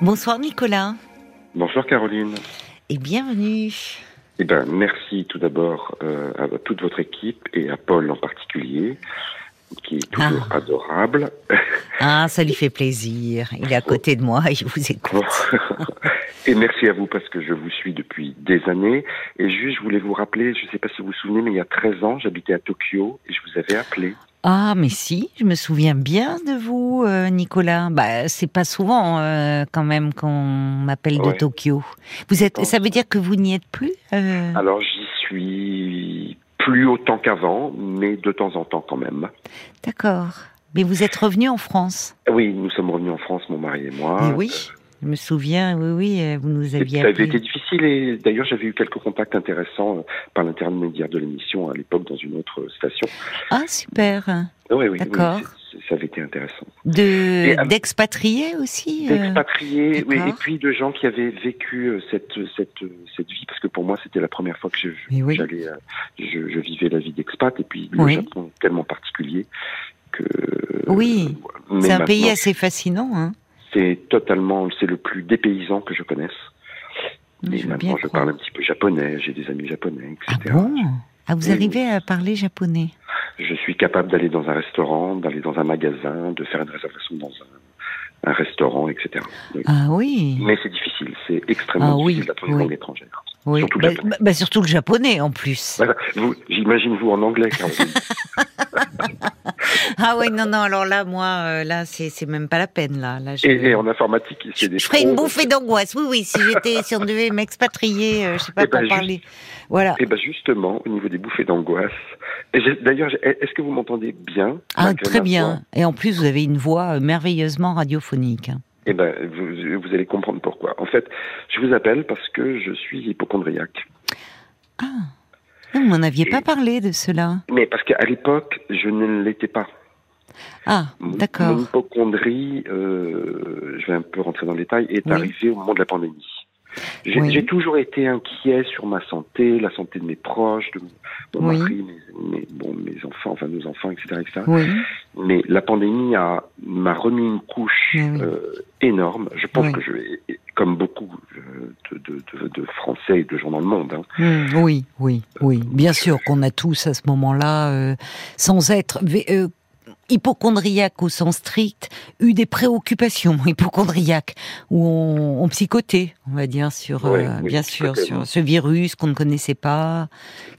Bonsoir Nicolas. Bonsoir Caroline. Et bienvenue. Eh ben, merci tout d'abord euh, à toute votre équipe et à Paul en particulier, qui est toujours Ah. adorable. Ah, ça lui fait plaisir. Il est à côté de moi, il vous écoute. et merci à vous parce que je vous suis depuis des années. Et juste, je voulais vous rappeler, je ne sais pas si vous vous souvenez, mais il y a 13 ans, j'habitais à Tokyo et je vous avais appelé. Ah, mais si, je me souviens bien de vous, euh, Nicolas. Bah, c'est pas souvent euh, quand même qu'on m'appelle de. Tokyo. Vous êtes, ça veut dire que vous n'y êtes plus euh? Alors j'y suis plus autant qu'avant, mais de temps en temps quand même. D'accord. Mais vous êtes revenu en France? Oui, nous sommes revenus en France, mon mari et moi. Oui, je me souviens. Oui, oui, euh, vous nous aviez Ça avait été difficile et d'ailleurs j'avais eu quelques contacts intéressants euh, par l'intermédiaire de l'émission à l'époque dans une autre station. Ah, super. Oui, oui, D'accord. oui, ça avait été intéressant. De d'expatriés aussi. euh D'expatriés, oui, et puis de gens qui avaient vécu cette, cette, cette vie, parce que pour moi c'était la première fois que je, oui. j'allais, je, je vivais la vie d'expat, et puis le Oui. Japon tellement particulier que... Oui, C'est un pays assez fascinant. Hein. C'est totalement, c'est le plus dépaysant que je connaisse. Je maintenant je parle un petit peu japonais, j'ai des amis japonais, Ah etc. bon? Ah, vous arrivez à parler japonais? Je suis capable d'aller dans un restaurant, d'aller dans un magasin, de faire une réservation dans un, un restaurant, etc. Ah oui. Mais c'est difficile, c'est extrêmement Ah oui, difficile d'apprendre oui. une langue étrangère. oui. surtout le Bah, japonais. bah, bah, surtout le japonais en plus. Voilà, j'imagine vous en anglais, Caroline. Ah oui, non, non, alors là, moi, euh, là, c'est même pas la peine, là. là je... et, et en informatique, c'est je, des je ferais une bouffée d'angoisse. Oui, oui, si j'étais, si on devait m'expatrier, euh, je sais pas Eh ben, pour juste- parler. Voilà. Et ben justement, au niveau des bouffées d'angoisse, et d'ailleurs, est-ce que vous m'entendez bien Ah, très bien. Et en plus, vous avez une voix euh, merveilleusement radiophonique. hein. Eh ben, vous, vous allez comprendre pourquoi. En fait, je vous appelle parce que je suis hypochondriaque. Ah, vous m'en aviez Et- pas parlé de cela. Mais parce qu'à l'époque, je ne l'étais pas. Ah, d'accord. hypochondrie, euh, je vais un peu rentrer dans le détail, est Oui. arrivée au moment de la pandémie. J'ai Oui. toujours été inquiet sur ma santé, la santé de mes proches, de mon Oui. mari, mes, mes- bon, mes enfants, enfin nos enfants, etc. etc. Oui. Mais la pandémie a m'a remis une couche euh, énorme. Je pense que je vais, comme beaucoup euh, de, de, de, de Français et de gens dans le monde, hein, Hmm, oui, oui, oui. Bien sûr qu'on a tous à ce moment-là, euh, sans être euh, hypochondriaque au sens strict, eu des préoccupations hypochondriaques ou on, on psychotait, on va dire, sur, Oui, euh, oui, bien sûr, sur ce virus qu'on ne connaissait pas,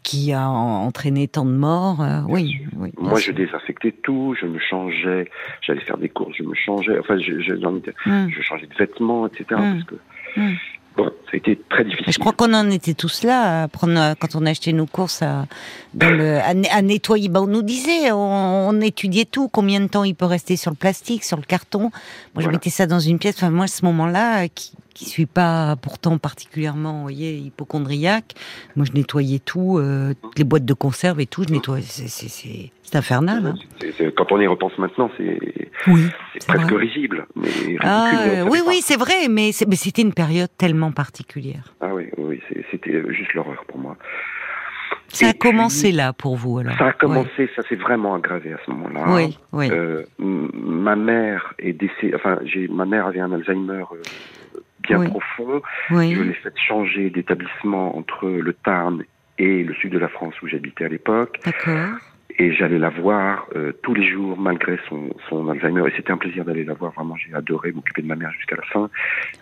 qui a en- entraîné tant de morts. euh, oui, Moi, je sûr. désinfectais tout, je me changeais, j'allais faire des courses, je me changeais, enfin, je, je, je changeais de vêtements, etc. Mm. Parce que, Mm. bon, ça a été très difficile. Mais je crois qu'on en était tous là, à prendre, à- quand on achetait nos courses, à, dans le, à, ne- à nettoyer. Ben, on nous disait, on, on étudiait tout, combien de temps il peut rester sur le plastique, sur le carton. Moi, je Voilà. mettais ça dans une pièce. Enfin, moi, à ce moment-là, euh, qui, qui suis pas pourtant particulièrement, vous voyez, hypochondriaque, moi, je nettoyais tout, euh, les boîtes de conserve et tout, je nettoyais. C'est, infernal. hein. Quand on y repense maintenant, c'est Oui. presque vrai. risible. Mais ridicule, Ah, euh, oui, oui, c'est vrai, mais c'était une période tellement particulière. Ah oui, oui, c'était juste l'horreur pour moi. Ça a puis, commencé là pour vous, alors. Ça a Ouais. commencé, ça s'est vraiment aggravé à ce moment-là. Oui, oui. Euh, ma mère est décédée, enfin, j'ai, ma mère avait un Alzheimer euh, bien Oui. profond. oui. Je l'ai fait changer d'établissement entre le Tarn et le sud de la France où j'habitais à l'époque. D'accord. Et j'allais la voir euh, tous les jours malgré son, son Alzheimer. Et c'était un plaisir d'aller la voir. Vraiment, j'ai adoré m'occuper de ma mère jusqu'à la fin.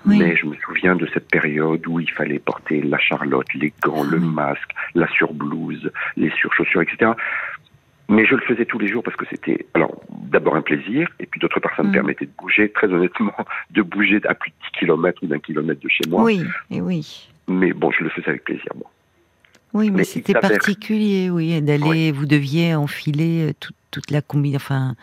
Oui. Mais je me souviens de cette période où il fallait porter la charlotte, les gants, le Ah masque, la surblouse, les surchaussures, etc. Mais je le faisais tous les jours parce que c'était, alors, d'abord un plaisir, et puis d'autre part, ça me Mm. permettait de bouger, très honnêtement, de bouger à plus de 10 km ou d'un kilomètre de chez moi. Oui, et oui. Mais bon, je le faisais avec plaisir, moi. Oui, mais, c'était particulier, oui, d'aller, vous deviez enfiler euh, toute, toute la combi, enfin,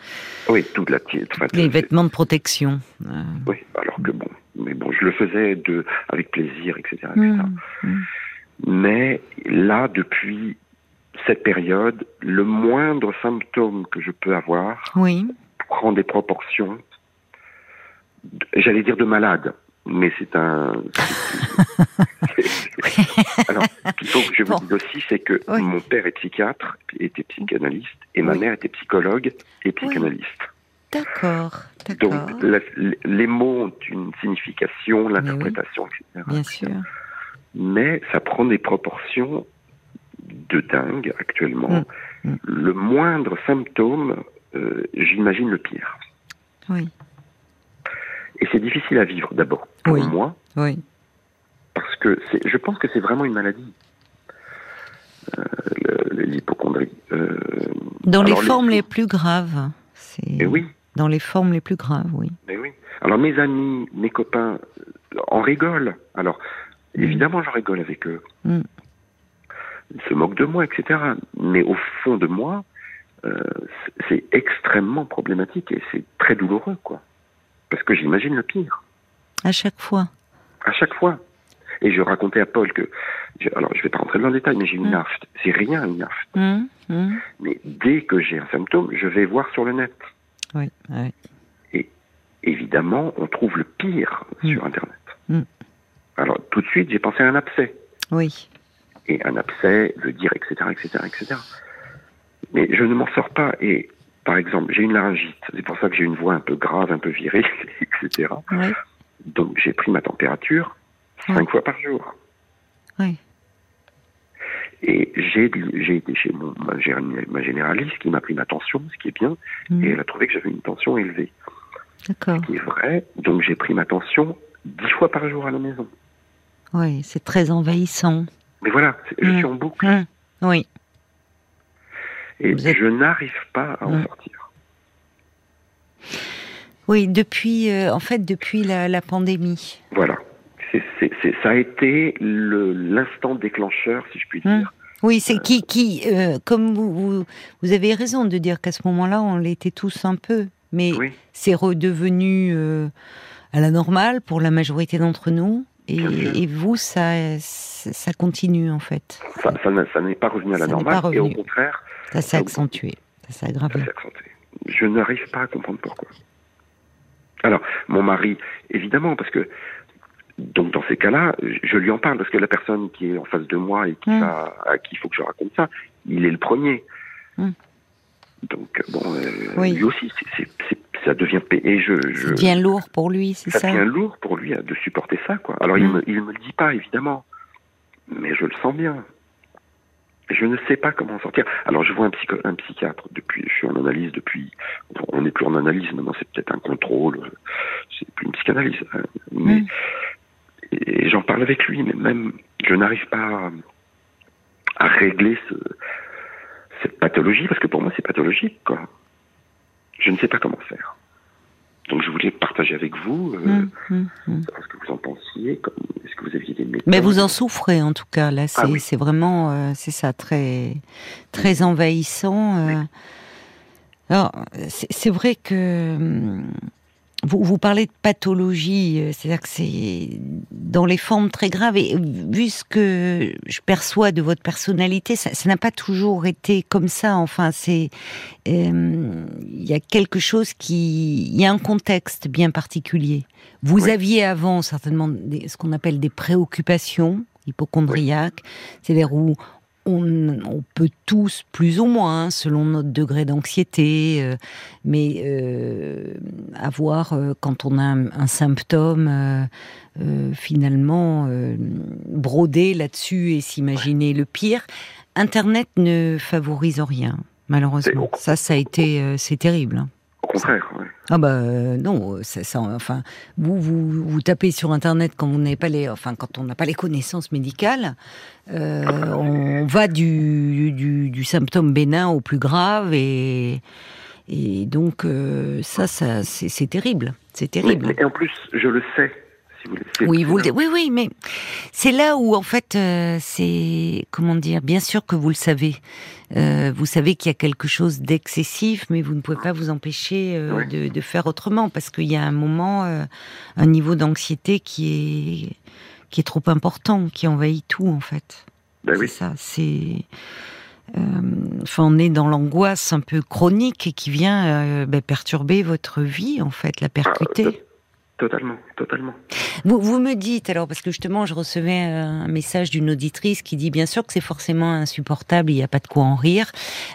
Oui, toute la. Enfin, les vêtements de protection. Euh, Oui, alors que bon, mais bon, je le faisais de, avec plaisir, etc. etc. hum, hum. Mais là, depuis cette période, le moindre symptôme que je peux avoir Oui, prend des proportions, j'allais dire de malade, mais c'est un. qu'il faut que je vous dise aussi, c'est que Oui. mon père est psychiatre, était psychanalyste, et ma Oui. mère était psychologue et psychanalyste. D'accord. Donc les mots ont une signification, l'interprétation, etc. Bien sûr. Mais ça prend des proportions de dingue actuellement. Mm, mm. Le moindre symptôme, euh, j'imagine le pire. Oui. Et c'est difficile à vivre d'abord pour moi. Oui. Parce que je pense que c'est vraiment une maladie. L'hypochondrie. Dans les formes les... plus graves. Et oui. Dans les formes les plus graves, oui. Alors mes amis, mes copains en rigolent. Alors mm. évidemment, j'en rigole avec eux. Ils se moquent de moi, etc. Mais au fond de moi, euh, c'est extrêmement problématique et c'est très douloureux, quoi. Parce que j'imagine le pire. À chaque fois. À chaque fois. Et je racontais à Paul que, alors je vais pas rentrer dans le détail, mais j'ai une mmh. C'est rien une aft. Mmh, mmh. Mais dès que j'ai un symptôme, je vais voir sur le net. Oui, oui. Et évidemment, on trouve le pire sur Internet. Alors tout de suite, j'ai pensé à un abcès. Oui. Et un abcès veut dire, etc., etc., etc. Mais je ne m'en sors pas. Et par exemple, j'ai une laryngite. C'est pour ça que j'ai une voix un peu grave, un peu virile, etc. Donc j'ai pris ma température cinq fois par jour. Oui. Et j'ai été chez mon, ma, généraliste qui m'a pris ma tension, ce qui est bien, mm. et elle a trouvé que j'avais une tension élevée. D'accord. Ce qui est vrai. Donc j'ai pris ma tension dix fois par jour à la maison. Oui, c'est très envahissant. Mais voilà, je mm. suis en boucle. Mm. Oui. Et je n'arrive pas à en sortir. Oui, depuis, euh, en fait, depuis la, pandémie. Voilà. Ça a été l'instant déclencheur, si je puis dire. Oui, c'est qui, qui euh, comme vous, vous, avez raison de dire qu'à ce moment-là, on l'était tous un peu, mais c'est redevenu euh, à la normale pour la majorité d'entre nous. Et, vous, ça, ça continue en fait. Ça, ça n'est pas revenu à la normale, et au contraire, ça s'est accentué. Ça s'est aggravé. Je n'arrive pas à comprendre pourquoi. Alors, mon mari, évidemment, parce que donc dans ces cas-là, je lui en parle parce que la personne qui est en face de moi et qui hmm. à qui il faut que je raconte ça, il est le premier. Hmm. Donc bon, euh, lui aussi, ça devient et je, je, ça devient lourd pour lui, c'est ça. Ça devient lourd pour lui de supporter ça, quoi. Alors il hmm. me il me le dit pas évidemment, mais je le sens bien. Je ne sais pas comment sortir. Alors je vois un, un psychiatre depuis, je suis en analyse depuis, on n'est plus en analyse maintenant, c'est peut-être un contrôle, c'est plus une psychanalyse. Hein. Mais mm. Et j'en parle avec lui, mais même je n'arrive pas à, régler ce, cette pathologie parce que pour moi c'est pathologique quoi. Je ne sais pas comment faire. Donc je voulais partager avec vous euh, hum, hum, hum. ce que vous en pensiez. Est-ce que vous aviez des méthodes Mais vous en souffrez en tout cas. Là, c'est ah vraiment, euh, c'est ça, très très envahissant. Euh. Alors c'est vrai que vous, vous parlez de pathologie, euh, c'est-à-dire que c'est dans les formes très graves. Et vu ce que je perçois de votre personnalité, ça n'a pas toujours été comme ça. Enfin, c'est euh, il y a quelque chose qui, il y a un contexte bien particulier. Vous aviez avant certainement ce qu'on appelle des préoccupations hypochondriaques, c'est-à-dire où on, peut tous, plus ou moins, selon notre degré d'anxiété, euh, mais euh, avoir, euh, quand on a un, symptôme, finalement, broder là-dessus et s'imaginer le pire. Internet ne favorise rien, malheureusement. Ça, ça a été, c'est terrible. Hein. Au contraire, Ah bah non, ça, enfin, vous, vous, vous tapez sur internet quand vous n'avez pas les, enfin quand on n'a pas les connaissances médicales, euh, on va du, du, symptôme bénin au plus grave et et donc euh, ça, ça c'est terrible, c'est terrible. et en plus, je le sais. Oui, vous le, oui, oui, mais c'est là où en fait, euh, c'est comment dire. Bien sûr que vous le savez. Euh, vous savez qu'il y a quelque chose d'excessif, mais vous ne pouvez pas vous empêcher euh, de, faire autrement parce qu'il y a un moment, un niveau d'anxiété qui est qui est trop important, qui envahit tout en fait. Ben c'est ça. C'est enfin, on est dans l'angoisse un peu chronique et qui vient ben, perturber votre vie en fait, la percuter. Totalement, totalement. Vous, vous me dites, alors, parce que justement, je recevais un message d'une auditrice qui dit bien sûr que c'est forcément insupportable, il n'y a pas de quoi en rire,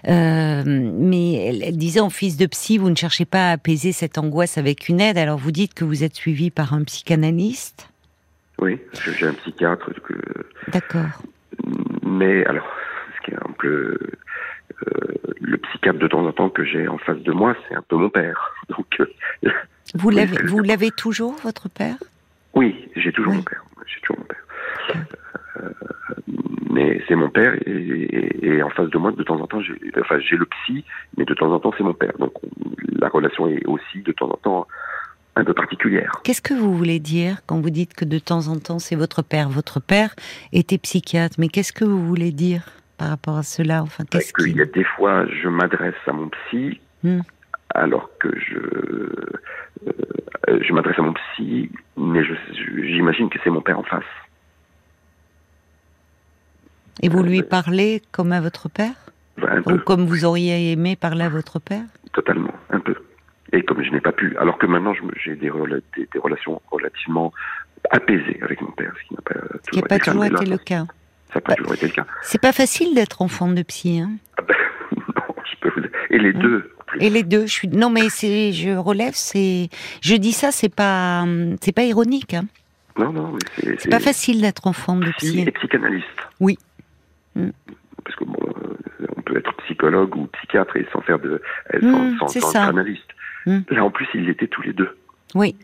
euh, mais elle, disait en fils de psy, vous ne cherchez pas à apaiser cette angoisse avec une aide, alors vous dites que vous êtes suivi par un psychanalyste Oui, j'ai un psychiatre. Que... D'accord. Mais alors, ce qui est un peu... Euh, le psychiatre de temps en temps que j'ai en face de moi, c'est un peu mon père. Donc, euh, vous l'avez, vous l'avez toujours, votre père? Oui, j'ai toujours mon père. J'ai toujours mon père. Euh, mais c'est mon père et, en face de moi, de temps en temps, j'ai, enfin, j'ai le psy, mais de temps en temps, c'est mon père. Donc la relation est aussi de temps en temps un peu particulière. Qu'est-ce que vous voulez dire quand vous dites que de temps en temps, c'est votre père? Votre père était psychiatre, mais qu'est-ce que vous voulez dire? Par rapport à cela Enfin, qu'est-ce qu'il y a des fois, je m'adresse à mon psy. Hmm. Alors que je euh, je m'adresse à mon psy, mais j'imagine que c'est mon père en face. Et vous lui euh, parlez comme à votre père Ou comme vous auriez aimé parler à votre père Totalement, un peu. Et comme je n'ai pas pu, alors que maintenant j'ai des, des, relations relativement apaisées avec mon père, ce qui n'a pas toujours, pas toujours été, le cas. Ça n'a pas toujours été le cas. C'est pas facile d'être enfant de psy, hein ah ben, non, je peux vous... Et les hein deux, et les deux, je suis non mais c'est je relève c'est je dis ça c'est pas c'est pas ironique hein. Non non mais c'est pas facile d'être enfant de psy. Et psychanalyste. Oui. Mm. Parce que bon euh, on peut être psychologue ou psychiatre et sans faire de sans, mm, sans, sans analyste. Mm. Là en plus ils étaient tous les deux. Oui.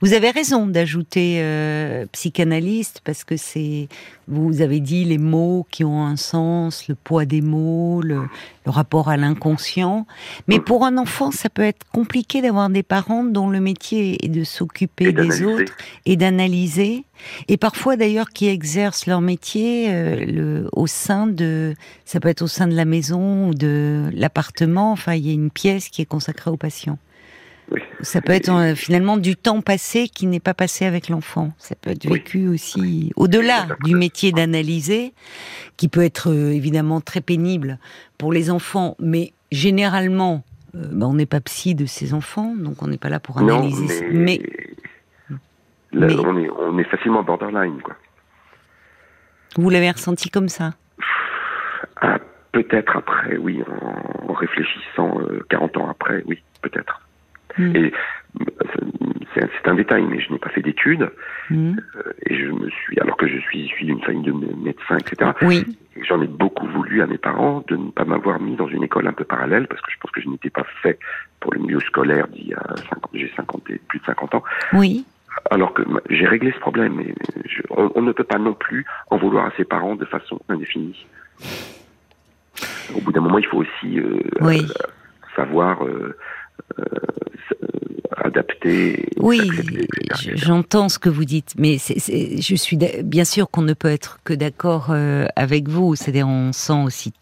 Vous avez raison d'ajouter euh, psychanalyste parce que c'est, vous avez dit les mots qui ont un sens, le poids des mots, le, rapport à l'inconscient. Mais pour un enfant, ça peut être compliqué d'avoir des parents dont le métier est de s'occuper des autres et d'analyser. Et parfois d'ailleurs qui exercent leur métier euh, le, au sein de, ça peut être au sein de la maison ou de l'appartement. Enfin, il y a une pièce qui est consacrée aux patients. Ça peut être euh, finalement du temps passé qui n'est pas passé avec l'enfant. Ça peut être vécu aussi au-delà du métier d'analyser, qui peut être euh, évidemment très pénible pour les enfants, mais généralement, euh, bah, on n'est pas psy de ces enfants, donc on n'est pas là pour analyser. mais, On, est, facilement borderline, quoi. Vous l'avez ressenti comme ça? Ah, Peut-être après, oui, en, réfléchissant 40 ans après, oui, peut-être. Mm. Et c'est un détail, mais je n'ai pas fait d'études. Mm. Euh, et je me suis, alors que je suis issu d'une famille de médecins, etc. Oui. J'en ai beaucoup voulu à mes parents de ne pas m'avoir mis dans une école un peu parallèle, parce que je pense que je n'étais pas fait pour le milieu scolaire d'il y a 50, j'ai 50 plus de 50 ans. Oui. Alors que j'ai réglé ce problème, mais on, ne peut pas non plus en vouloir à ses parents de façon indéfinie. Au bout d'un moment, il faut aussi euh, oui. savoir euh, euh, adapter. Oui, j'entends ce que vous dites, mais je suis bien sûr qu'on ne peut être que d'accord euh, avec vous. C'est-à-dire, on sent aussi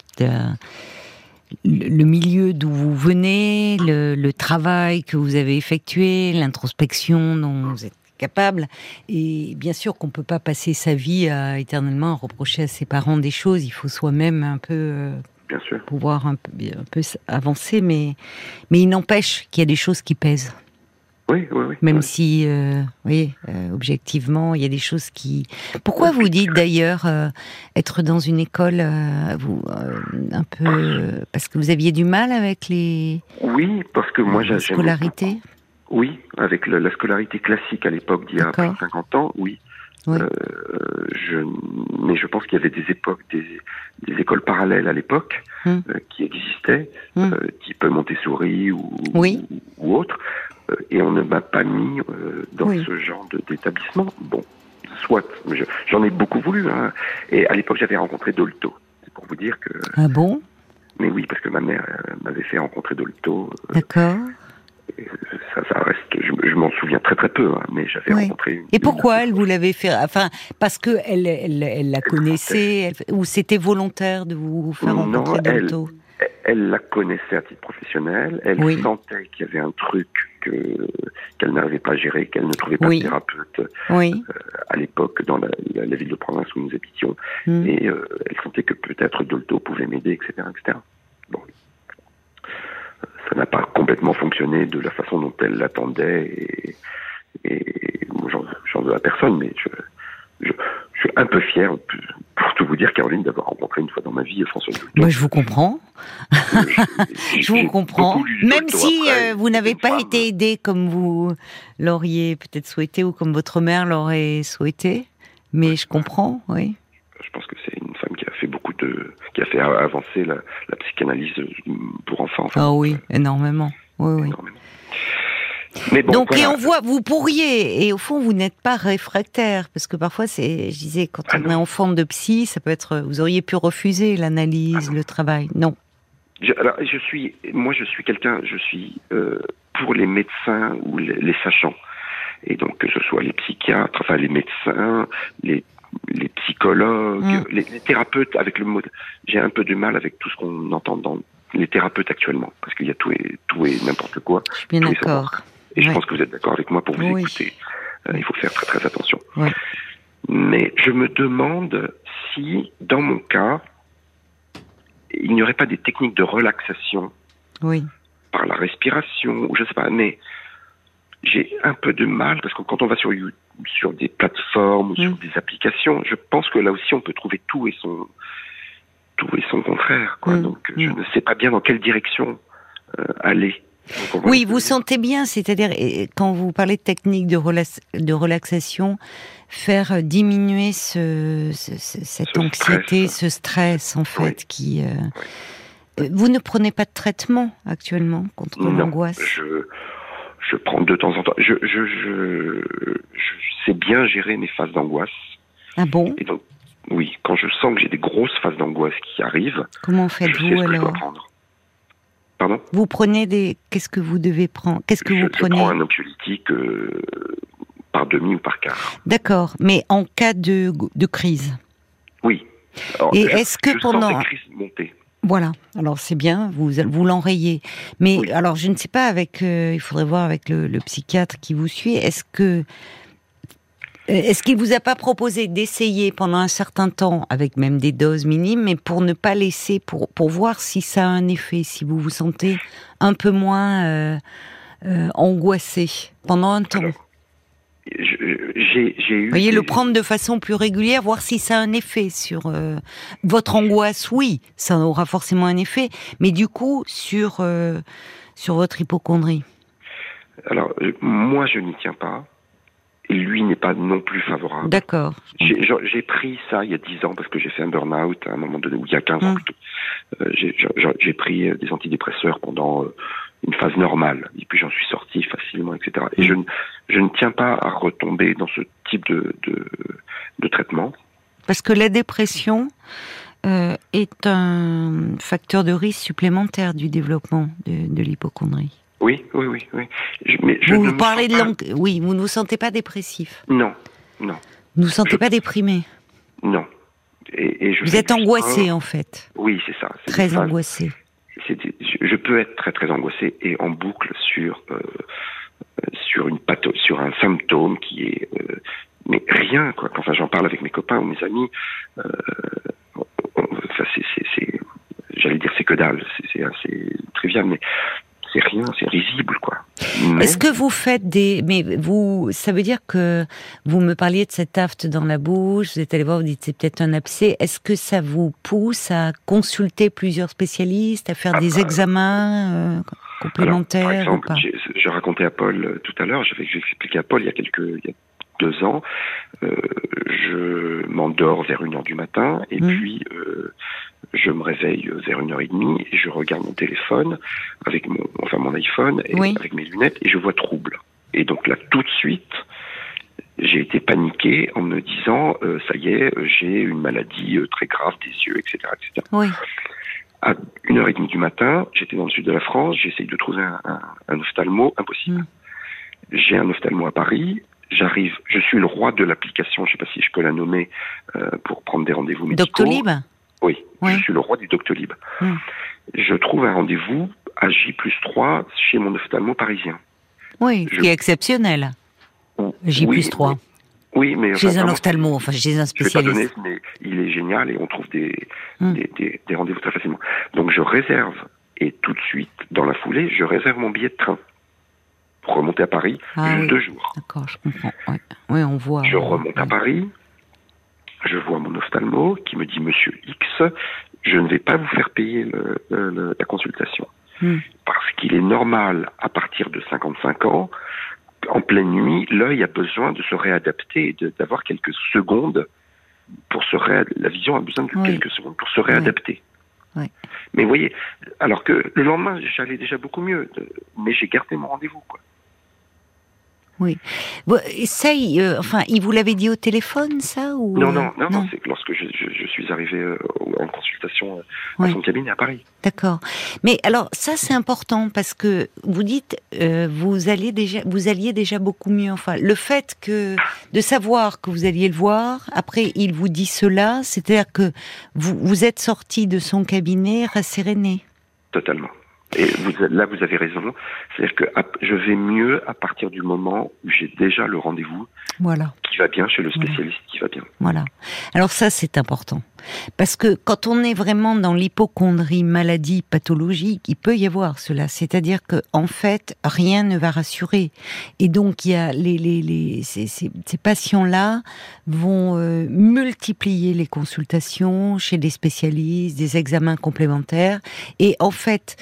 le milieu d'où vous venez, le, travail que vous avez effectué, l'introspection dont vous êtes capable. Et bien sûr qu'on ne peut pas passer sa vie à éternellement reprocher à ses parents des choses. Il faut soi-même un peu euh, pouvoir un peu, un peu avancer, mais, mais il n'empêche qu'il y a des choses qui pèsent. Oui, oui, oui. Même si, euh, oui, euh, objectivement, il y a des choses qui. Pourquoi vous dites d'ailleurs euh, être dans une école, vous, un peu, parce que vous aviez du mal avec les. Oui, parce que moi j'ai. Scolarité? Oui, avec la, scolarité classique à l'époque d'il y a 50 ans, oui. Euh, je, mais je pense qu'il y avait des époques, des, des écoles parallèles à l'époque hum. euh, qui existaient, hum. euh, type Montessori ou, oui. ou, autre, et on ne m'a pas mis dans ce genre d'établissement. Bon, soit, j'en ai beaucoup voulu. Hein. Et à l'époque, j'avais rencontré Dolto. C'est pour vous dire que. Ah bon? Mais oui, parce que ma mère m'avait fait rencontrer Dolto. D'accord ça, ça reste, je, m'en souviens très très peu, hein, mais j'avais rencontré. Une, Et pourquoi elle vous l'avait fait Enfin, parce que elle, elle, elle la connaissait, ou c'était volontaire de vous faire rencontrer elle, elle, la connaissait à titre professionnel. Elle sentait qu'il y avait un truc que qu'elle n'arrivait pas à gérer, qu'elle ne trouvait pas de thérapeute euh, à l'époque dans la, la, ville de province où nous habitions. Hmm. Et euh, elle sentait que peut-être Dolto pouvait m'aider, etc., etc. Bon ça n'a pas complètement fonctionné de la façon dont elle l'attendait. Et, j'en veux à personne, mais je, je, je, suis un peu fier, pour tout vous dire, Caroline, d'avoir rencontré une fois dans ma vie François Moi, je vous comprends. je vous comprends. Même si euh, vous n'avez pas été aidé comme vous l'auriez peut-être souhaité ou comme votre mère l'aurait souhaité. Mais je comprends, oui. Je pense que c'est une femme qui a fait beaucoup de, qui a fait avancer la, psychanalyse pour enfants. ah oui, énormément. Oui, oui. Donc, et on voit, vous pourriez, et au fond, vous n'êtes pas réfractaire, parce que parfois, c'est, je disais, quand ah on est en forme de psy, ça peut être, vous auriez pu refuser l'analyse, ah le travail. Non. Je, alors, je suis, moi, je suis quelqu'un, je suis euh, pour les médecins ou les, sachants. Et donc, que ce soit les psychiatres, enfin, les médecins, les les psychologues, mm. les, thérapeutes, avec le mot, j'ai un peu de mal avec tout ce qu'on entend dans les thérapeutes actuellement, parce qu'il y a tout et tout et n'importe quoi. Je suis bien d'accord. Et je pense que vous êtes d'accord avec moi pour vous écouter. Euh, il faut faire très très attention. Mais je me demande si, dans mon cas, il n'y aurait pas des techniques de relaxation oui. par la respiration, ou je sais pas, mais j'ai un peu de mal parce que quand on va sur sur des plateformes ou sur mm. des applications, je pense que là aussi on peut trouver tout et son tout et son contraire. Quoi. Mm. Donc je mm. ne sais pas bien dans quelle direction euh, aller. Oui, vous sentez bien, c'est-à-dire quand vous parlez de technique de, de relaxation, faire euh, diminuer ce, cette anxiété, ce stress en fait qui. Euh, euh, vous ne prenez pas de traitement actuellement contre l'angoisse? je, je prends de temps en temps. Je, je, je, je sais bien gérer mes phases d'angoisse. Ah bon? Et donc, Oui, quand je sens que j'ai des grosses phases d'angoisse qui arrivent. Comment faites-vous alors? vous prenez des. Qu'est-ce que vous devez prendre Qu'est-ce que vous prenez? Je prends un anxiolytique euh, par demi ou par quart. D'accord, mais en cas de, de crise? Oui. Et est-ce que pendant sens crises monter. Voilà. Alors c'est bien, vous vous l'enrayez. Mais alors je ne sais pas avec. Euh, il faudrait voir avec le, le psychiatre qui vous suit. Est-ce que euh, est-ce qu'il vous a pas proposé d'essayer pendant un certain temps, avec même des doses minimes, mais pour ne pas laisser, pour, pour voir si ça a un effet, si vous vous sentez un peu moins euh, euh, angoissé pendant un temps? J'ai eu. Vous voyez, le prendre de façon plus régulière, voir si ça a un effet sur votre angoisse. Oui, ça aura forcément un effet, mais du coup sur sur votre hypochondrie. Alors moi, je n'y tiens pas et lui n'est pas non plus favorable. D'accord. J'ai pris ça il y a 10 ans parce que j'ai fait un burn-out à un moment donné, ou il y a 15 ans mm. plutôt. Euh, j'ai pris euh, des antidépresseurs pendant euh, une phase normale, et puis j'en suis sorti facilement, etc. Et je, je ne tiens pas à retomber dans ce type de, de, de traitement. Parce que la dépression euh, est un facteur de risque supplémentaire du développement de, de l'hypochondrie. Oui, oui, oui, oui. vous, parlez de Oui, vous ne vous sentez pas dépressif Non, non. Vous ne vous sentez pas déprimé Non. Et, vous êtes angoissé, en fait. Oui, c'est ça. Très angoissé. Je peux être très, très angoissé et en boucle sur, euh, sur, une patho sur un symptôme qui est... Euh, mais rien, quoi. Enfin, j'en parle avec mes copains ou mes amis. Euh, c'est... J'allais dire c'est que dalle, c'est assez trivial, mais c'est rien, c'est risible, quoi. Est-ce que vous faites des, mais vous, ça veut dire que vous me parliez de cette afte dans la bouche, vous êtes allé voir, vous dites c'est peut-être un abcès. Est-ce que ça vous pousse à consulter plusieurs spécialistes, à faire ah des bah, examens euh, complémentaires Par exemple, je racontais à Paul euh, tout à l'heure, j'avais expliqué à Paul il y a quelques, il y a deux ans, euh, je m'endors vers une heure du matin et mmh. puis euh, je me réveille vers une heure et demie et je regarde mon téléphone avec mon, enfin mon iPhone et avec mes lunettes et je vois trouble. Et donc là, tout de suite, j'ai été paniqué en me disant, euh, ça y est, j'ai une maladie très grave des yeux, etc., etc. Oui. À une heure et demie du matin, j'étais dans le sud de la France, j'essaye de trouver un, un, ophtalmo, impossible. Mm. J'ai un ophtalmo à Paris, j'arrive, je suis le roi de l'application, je ne sais pas si je peux la nommer, euh, pour prendre des rendez-vous médicaux. Doctolib oui, je suis le roi du Doctolib. Hmm. Je trouve un rendez-vous à J plus 3 chez mon ophtalmo parisien. Oui, ce qui est exceptionnel. J plus 3. Oui, mais chez un ophtalmo, enfin chez un spécialiste. Je vais pas donner, mais il est génial et on trouve des, hmm. des, des, rendez-vous très facilement. Donc je réserve et tout de suite, dans la foulée, je réserve mon billet de train. remonter à Paris, Ah juste oui. deux jours. D'accord, je comprends. Ouais, on voit. Je remonte à. Paris, je vois mon ophtalmo qui me dit Monsieur X, je ne vais pas vous faire payer le- le- le- la consultation. Hmm. Parce qu'il est normal, à partir de 55 ans, en pleine nuit, l'œil a besoin de se réadapter d'avoir quelques secondes pour se ré... La vision a besoin de Oui. quelques secondes pour se réadapter. Oui. Mais vous voyez, alors que le lendemain, j'allais déjà beaucoup mieux, mais j'ai gardé mon rendez-vous. Quoi. Bon, essaye, euh, enfin, il vous l'avait dit au téléphone, ça ou Non, euh, non, non, non, c'est que lorsque arrivé euh, en consultation euh, à Oui. son cabinet à Paris. D'accord. Mais alors ça c'est important parce que vous dites euh, vous alliez déjà vous alliez déjà beaucoup mieux. Enfin le fait que de savoir que vous alliez le voir, après il vous dit cela, c'est-à-dire que vous vous êtes sorti de son cabinet rasséréné. Totalement. Et vous, là, vous avez raison. C'est-à-dire que je vais mieux à partir du moment où j'ai déjà le rendez-vous Voilà. qui va bien chez le spécialiste qui va bien. Voilà. Alors ça, c'est important. Parce que quand on est vraiment dans l'hypochondrie, maladie pathologique, il peut y avoir cela. C'est-à-dire que en fait, rien ne va rassurer. Et donc, il y a les, les, les, ces, ces- ces patients-là vont euh, multiplier les consultations chez des spécialistes, des examens complémentaires. Et en fait,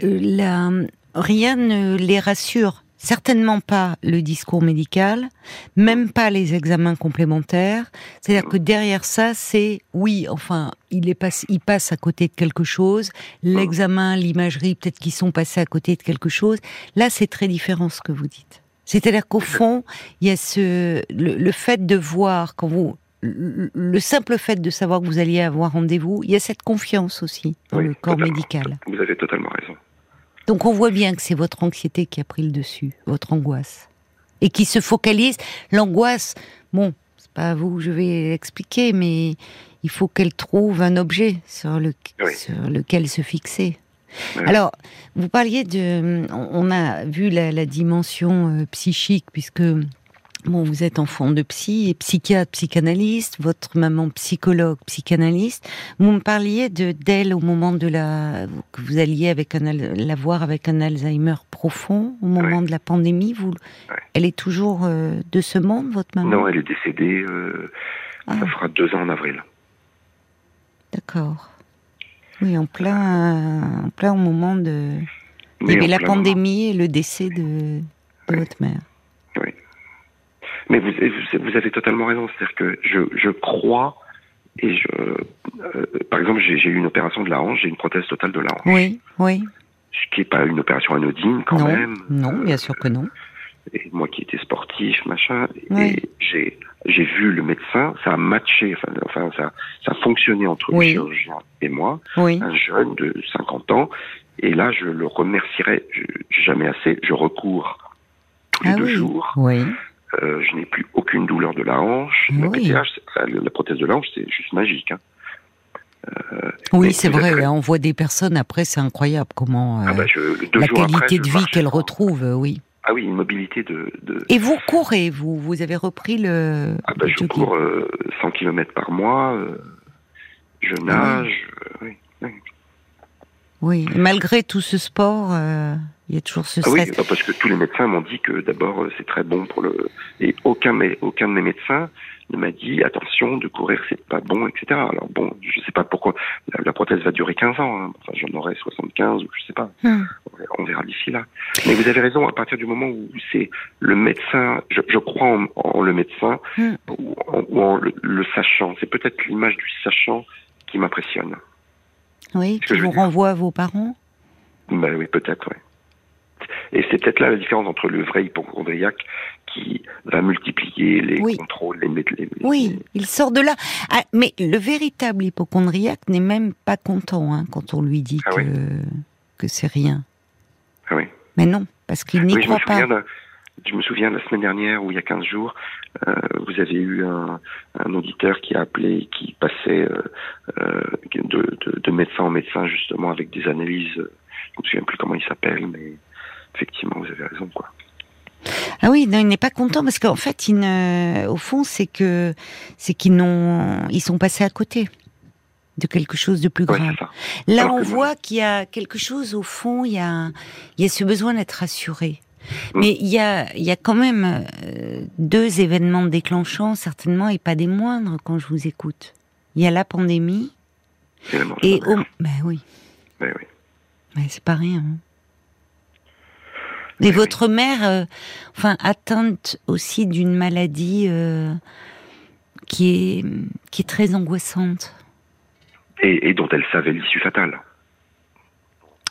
la, rien ne les rassure. Certainement pas le discours médical, même pas les examens complémentaires. C'est-à-dire que derrière ça, c'est oui, enfin, il est passe, il passe à côté de quelque chose. L'examen, l'imagerie, peut-être qu'ils sont passés à côté de quelque chose. Là, c'est très différent ce que vous dites. C'est-à-dire qu'au fond, il y a ce le, le fait de voir quand vous le, le simple fait de savoir que vous alliez avoir rendez-vous, il y a cette confiance aussi dans Oui, le corps totalement. médical. Vous avez totalement raison. Donc on voit bien que c'est votre anxiété qui a pris le dessus, votre angoisse, et qui se focalise. L'angoisse, bon, c'est pas à vous que je vais l'expliquer, mais il faut qu'elle trouve un objet sur, le, Oui. sur lequel se fixer. Oui. Alors, vous parliez de, on a vu la, la dimension euh, psychique puisque. Bon, vous êtes enfant de psy et psychiatre, psychanalyste, votre maman psychologue, psychanalyste. Vous me parliez de d'elle au moment de la que vous alliez avec un la voir avec un Alzheimer profond au moment de la pandémie. Vous, elle est toujours euh, de ce monde, votre maman? Non, elle est décédée. euh, Ah. Ça fera deux ans en avril. D'accord. Oui, en plein, en plein moment de. Il y avait la moment. pandémie et le décès de, de Oui. votre mère. Oui. Mais vous, avez totalement raison. C'est-à-dire que je, je crois et je, euh, par exemple, j'ai eu une opération de la hanche, j'ai une prothèse totale de la hanche, Oui, oui. ce qui n'est pas une opération anodine quand non, même. non, Euh, bien sûr que non. et moi qui étais sportif, machin, Oui. et j'ai vu le médecin, ça a matché, enfin, enfin ça, ça a fonctionné entre Oui. le chirurgien et moi, Oui, un jeune de 50 ans, et là je le remercierai je- jamais assez, je recours tous les Ah deux jours, oui. Euh, je n'ai plus aucune douleur de la hanche, la Oui. PTH, prothèse de la hanche c'est juste magique. Hein. Oui, Mais c'est vrai. on voit des personnes après, c'est incroyable comment euh, Ah bah, je, deux la jours qualité de vie marchais qu'elle sans- retrouve. euh, Oui. Ah oui, une mobilité de... de... Et vous courez, vous, vous avez repris le. Ah bah, le je jogging. cours euh, 100 km par mois, euh, je Ah nage, euh, oui. oui. Oui. Malgré tout ce sport, euh, il y a toujours ce Ah oui, stress. bah, parce que tous les médecins m'ont dit que d'abord euh, c'est très bon pour le et aucun aucun de mes médecins ne m'a dit attention de courir c'est pas bon etc. Alors bon je sais pas pourquoi la, la prothèse va durer 15 ans hein. enfin j'en aurai 75 ou je sais pas Hmm. on verra, d'ici là. Mais vous avez raison à partir du moment où c'est le médecin je, je crois en, en le médecin Hmm. ou en, ou en le, le sachant c'est peut-être l'image du sachant qui m'impressionne. Oui, qui je vous renvoie à vos parents. Ben oui, peut-être, oui. Et c'est peut-être là la différence entre le vrai hypochondriaque qui va multiplier les Oui. contrôles, les, les, Oui, il sort de là. Ah, mais le véritable hypochondriaque n'est même pas content hein, quand on lui dit Ah que, oui. que c'est rien. Ah oui. Mais non, parce qu'il n'y Oui, croit pas. de, je me souviens de la semaine dernière ou il y a 15 jours, euh, vous avez eu un, un auditeur qui a appelé, qui passait euh, euh, de, de, de médecin en médecin justement avec des analyses. Je me souviens plus comment il s'appelle, mais effectivement, vous avez raison, quoi. Ah oui, non, il n'est pas content parce qu'en fait, il ne- au fond, c'est que c'est qu'ils n'ont, ils sont passés à côté de quelque chose de plus grave. Là, Alors on voit qu'il y a quelque chose au fond. Il y a, il y a ce besoin d'être rassuré. Mais il y a, il y a quand même euh, deux événements déclenchants, certainement, et pas des moindres quand je vous écoute. Il y a la pandémie. Et, au... Ben oui. Ben oui. Mais c'est pas rien. Hein. Et votre mère, euh, enfin, atteinte aussi d'une maladie euh, qui est qui est très angoissante. Et, dont elle savait l'issue fatale.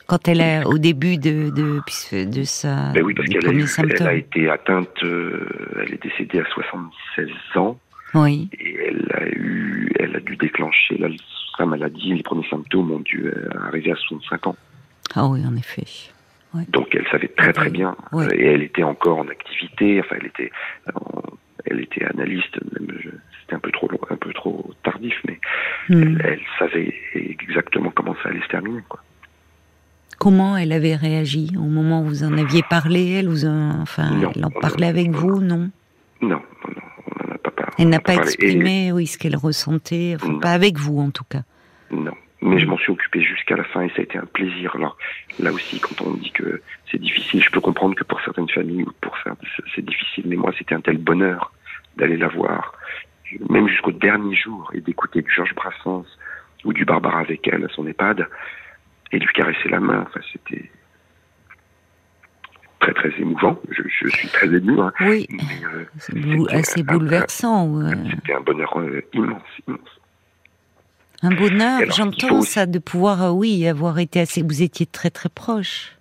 Quand elle est au début de de, de sa. Ben oui, parce qu'elle a, a, été atteinte, euh, elle est décédée à 76 ans. Oui. Et elle a eu, elle a dû déclencher la, sa maladie. Les premiers symptômes ont dû arriver à 65 ans. Ah oui, en effet. Donc elle savait très très bien et elle était encore en activité. Enfin, elle était, elle était analyste. C'était un peu trop un peu trop tardif, mais hmm. elle, savait exactement comment ça allait se terminer. Quoi. Comment elle avait réagi au moment où vous en aviez parlé Elle vous enfin, elle en parlait avec vous, non? Non, non, on n'en a pas parlé. Elle n'a pas, exprimé, oui, ce qu'elle ressentait, enfin, pas avec vous en tout cas. Non. Mais je m'en suis occupé jusqu'à la fin et ça a été un plaisir. Alors là aussi, quand on dit que c'est difficile, je peux comprendre que pour certaines familles ou pour faire c'est difficile, mais moi c'était un tel bonheur d'aller la voir, même jusqu'au dernier jour, et d'écouter du Georges Brassens ou du Barbara avec elle à son EHPAD et lui caresser la main. Enfin, c'était très très émouvant. Je, suis très ému. Hein. Oui, euh, assez bouleversant. C'était un bonheur euh, immense, immense. Un bonheur, j'entends ça, de pouvoir, euh, oui, avoir été assez. Vous étiez très très proche.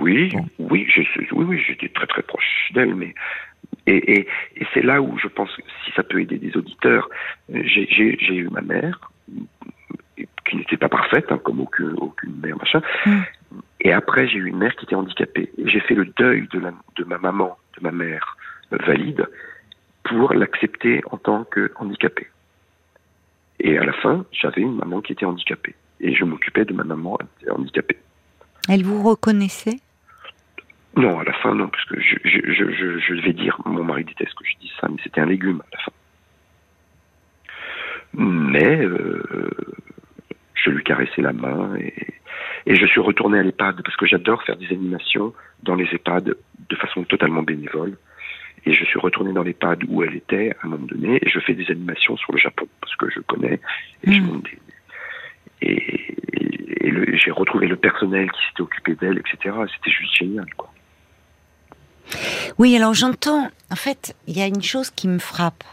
Oui, oui, je, oui, oui, j'étais très très proche d'elle, mais et, et, et c'est là où je pense que si ça peut aider des auditeurs, j'ai eu ma mère qui n'était pas parfaite, hein, comme aucune, aucune mère machin. Mm. Et après, j'ai eu une mère qui était handicapée. J'ai fait le deuil de, la, de ma maman, de ma mère euh, valide, pour l'accepter en tant que handicapée. Et à la fin, j'avais une maman qui était handicapée. Et je m'occupais de ma maman handicapée. Elle vous reconnaissait? Non, à la fin, non, parce que je, je, je, vais dire, mon mari déteste que je dise ça, mais c'était un légume à la fin. Mais euh, je lui caressais la main et, et je suis retourné à l'EHPAD parce que j'adore faire des animations dans les EHPAD de façon totalement bénévole. Et je suis retourné dans l'EHPAD où elle était à un moment donné et je fais des animations sur le Japon parce que je connais et je hmm. et, j'ai retrouvé le personnel qui s'était occupé d'elle, etc. C'était juste génial, quoi. Oui, alors j'entends. En fait, il y a une chose qui me frappe,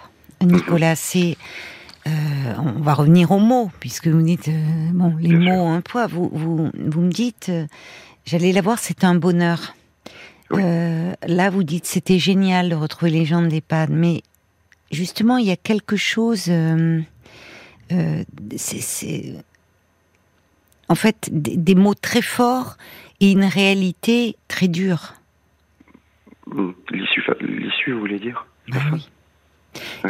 Nicolas, c'est euh, on va revenir aux mots, puisque vous dites, euh, bon, les mots ont un poids. Vous, vous, vous me dites, euh, j'allais la voir, c'est un bonheur. Euh, là, vous dites c'était génial de retrouver les gens de l'EHPAD, mais justement, il y a quelque chose. Euh, euh, c'est en fait des, mots très forts et une réalité très dure. L'issue, vous voulez dire? Ah oui.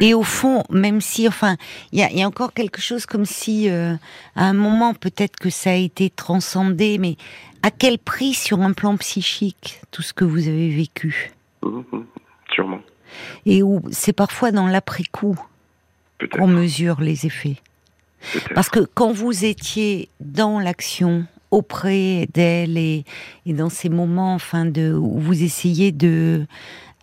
Et au fond, même si, enfin, il y a, encore quelque chose comme si, à un moment, peut-être que ça a été transcendé, mais à quel prix sur un plan psychique tout ce que vous avez vécu? Mmh, mmh, Sûrement. Et où c'est parfois dans l'après-coup qu'on mesure les effets. Parce que quand vous étiez dans l'action, auprès d'elle et, dans ces moments, enfin, de, où vous essayez de,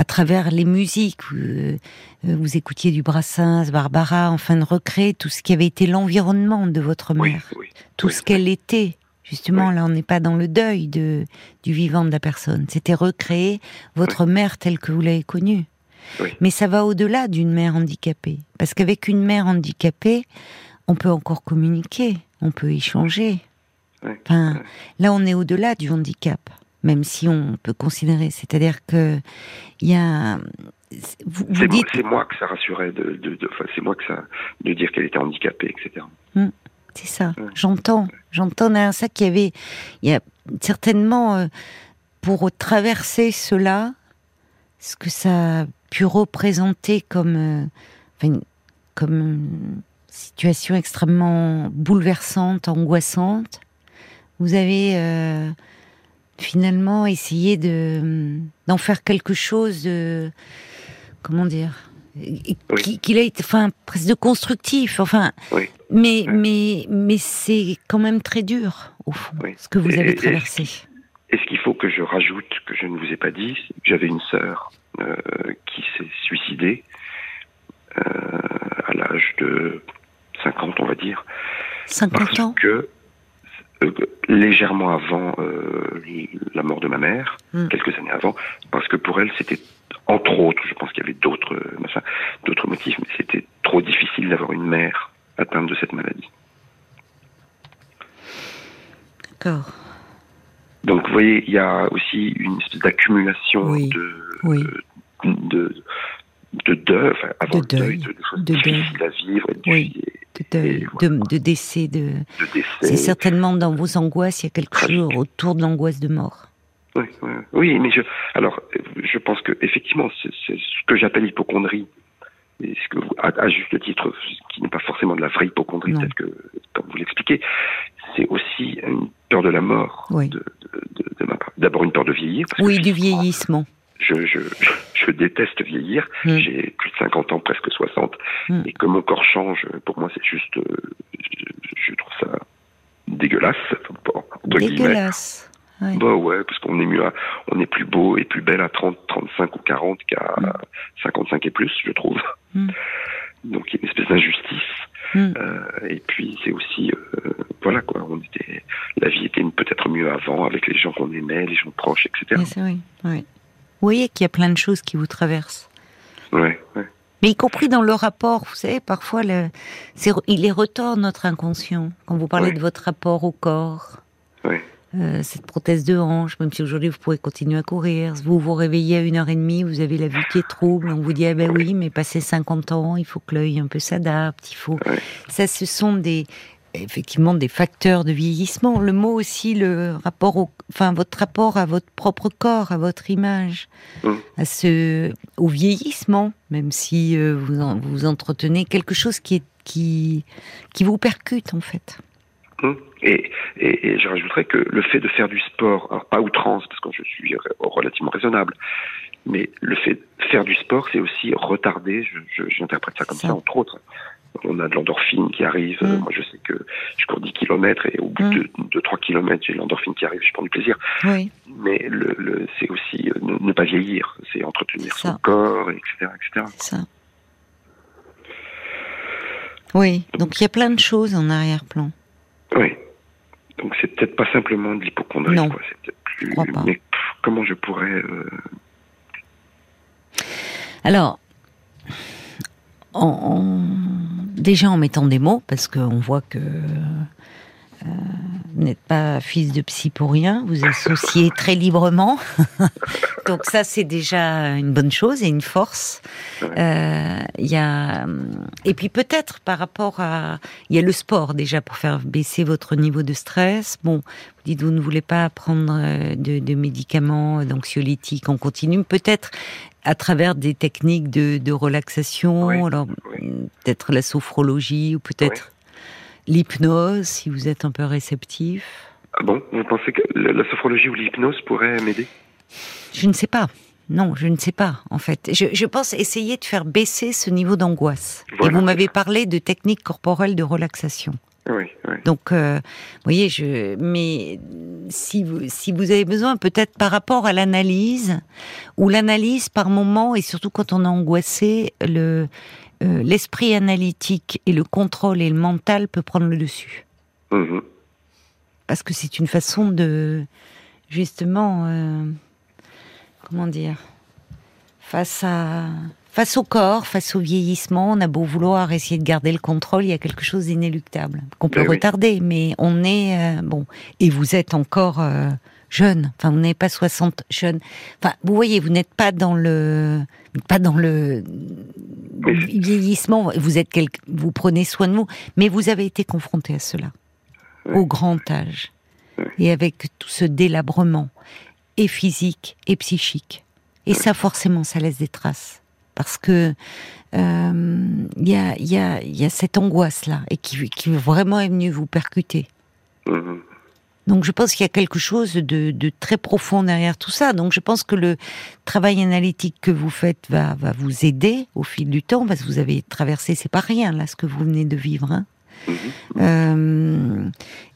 à travers les musiques, euh, vous, écoutiez du Brassens, Barbara, enfin de recréer tout ce qui avait été l'environnement de votre mère, tout ce qu'elle était, Justement, là, on n'est pas dans le deuil de, du vivant de la personne. C'était recréer votre mère telle que vous l'avez connue. Mais ça va au-delà d'une mère handicapée. Parce qu'avec une mère handicapée, on peut encore communiquer, on peut échanger. Enfin, là, on est au-delà du handicap, même si on peut considérer. C'est-à-dire que il y a. Vous, C'est moi que ça rassurait de, de, c'est moi que ça de dire qu'elle était handicapée, etc. C'est ça. J'entends. J'entends derrière ça qu'il y avait, il y a certainement euh, pour traverser cela, ce que ça a pu représenter comme, euh, comme une situation extrêmement bouleversante, angoissante. Vous avez euh, finalement essayé de d'en faire quelque chose de comment dire qu'il a été, enfin, presque de constructif, enfin, mais, mais, mais c'est quand même très dur, au fond, ce que vous avez traversé. Est-ce qu'il faut que je rajoute que je ne vous ai pas dit? J'avais une sœur euh, qui s'est suicidée euh, à l'âge de 50, on va dire. 50 ans? que euh, légèrement avant euh, la mort de ma mère, Hmm. quelques années avant, parce que pour elle c'était entre autres, je pense qu'il y avait d'autres euh, d'autres motifs, mais c'était trop difficile d'avoir une mère atteinte de cette maladie. D'accord. Donc vous voyez, il y a aussi une espèce d'accumulation Oui, de, oui. de de deuil, enfin, avant De le deuil, deuil, de, de choses de deuil. difficiles à vivre, et, Oui. et De, de, Et de, de décès, de... de décès. C'est certainement dans vos angoisses, il y a quelque chose autour de l'angoisse de mort. Oui, oui, oui, mais je, alors, je pense que effectivement, c'est ce que j'appelle hypochondrie, et ce que vous, à, à juste titre, ce qui n'est pas forcément de la vraie hypochondrie, telle que, comme vous l'expliquez, c'est aussi une peur de la mort Oui. de, de, de, de ma part. D'abord une peur de vieillir. Parce que Oui, du vieillissement. Je, je, je, je déteste vieillir. Mm. J'ai plus de 50 ans, presque 60, Mm. et que mon corps change, pour moi, c'est juste, euh, je, je trouve ça dégueulasse, guillemets. Dégueulasse. Ouais. Bah ouais, parce qu'on est mieux, à- on est plus beau et plus belle à 30, 35 ou 40 qu'à Mm. 55 et plus, je trouve. Mm. Donc il y a une espèce d'injustice. Mm. Euh, et puis c'est aussi, euh, voilà quoi, on était, la vie était peut-être mieux avant avec les gens qu'on aimait, les gens proches, etc. C'est vrai, oui. Vous voyez qu'il y a plein de choses qui vous traversent. Ouais, ouais. Mais y compris dans le rapport, vous savez, parfois, le, il est retort notre inconscient. Quand vous parlez de votre rapport au corps, euh, cette prothèse de hanche, même si aujourd'hui vous pouvez continuer à courir, vous vous réveillez à une heure et demie, vous avez la vue qui est trouble, on vous dit, ah ben oui, mais passé 50 ans, il faut que l'œil un peu s'adapte, il faut... Ça, ce sont des, effectivement, des facteurs de vieillissement. Le mot aussi, le rapport au, enfin, votre rapport à votre propre corps, à votre image, Mm. à ce, au vieillissement, même si euh, vous, en- vous entretenez quelque chose qui est, qui, qui vous percute, en fait. Hum. Et, et, et je rajouterais que le fait de faire du sport, alors pas outrance, parce que je suis re- relativement raisonnable, mais le fait de faire du sport, c'est aussi retarder, je- je- j'interprète ça comme Ça. ça, entre autres. On a de l'endorphine qui arrive, Mm. moi je sais que je cours 10 km et au bout Mm. de, de 3 km, j'ai l'endorphine qui arrive, je prends du plaisir. Oui, Mais le, le, c'est aussi euh, ne, ne pas vieillir, c'est entretenir son corps, etc. etc. c'est ça. Oui, donc il y a plein de choses en arrière-plan. Oui. Donc c'est peut-être pas simplement de l'hypochondrie, Non. quoi. Crois pas. Mais pff, comment je pourrais. euh, Alors, en, en- déjà en mettant des mots, parce qu'on voit que euh, vous n'êtes pas fils de psy pour rien, vous associez très librement. Donc ça, c'est déjà une bonne chose et une force. Euh, Il y a et puis peut-être par rapport à il y a le sport déjà pour faire baisser votre niveau de stress. Bon, vous dites vous ne voulez pas prendre euh, de, de médicaments d'anxiolytiques en continu. Peut-être à travers des techniques de, de relaxation, Oui, alors oui. peut-être la sophrologie ou peut-être l'hypnose si vous êtes un peu réceptif. Ah bon? Vous pensez que la, sophrologie ou l'hypnose pourrait m'aider? Je ne sais pas. Non, je ne sais pas, en fait. Je, je pense essayer de faire baisser ce niveau d'angoisse. Voilà, Et vous m'avez parlé de techniques corporelles de relaxation. Oui, oui. Donc, euh, vous voyez, je, mais si vous, si vous avez besoin, peut-être par rapport à l'analyse, ou l'analyse par moment, et surtout quand on est angoissé, le, euh, l'esprit analytique et le contrôle et le mental peut prendre le dessus. Mhm. Parce que c'est une façon de, justement, euh, comment dire, face à, face au corps, face au vieillissement, on a beau vouloir essayer de garder le contrôle, il y a quelque chose d'inéluctable qu'on peut Ben oui. retarder, mais on est euh, bon. Et vous êtes encore euh, jeune. Enfin, vous n'êtes pas 60 jeunes. Enfin, vous voyez, vous n'êtes pas dans le, pas dans le Mais vieillissement. Vous êtes quelque, vous prenez soin de vous, mais vous avez été confronté à cela au grand âge et avec tout ce délabrement et physique et psychique. Et ça, forcément, ça laisse des traces parce que euh, il y, a, il y, a, il y a cette angoisse là et qui, qui vraiment est venue vous percuter. Mhm. Donc je pense qu'il y a quelque chose de, de très profond derrière tout ça. Donc je pense que le travail analytique que vous faites va, va vous aider au fil du temps parce que vous avez traversé, c'est pas rien là ce que vous venez de vivre. Hein. Mhm. Euh,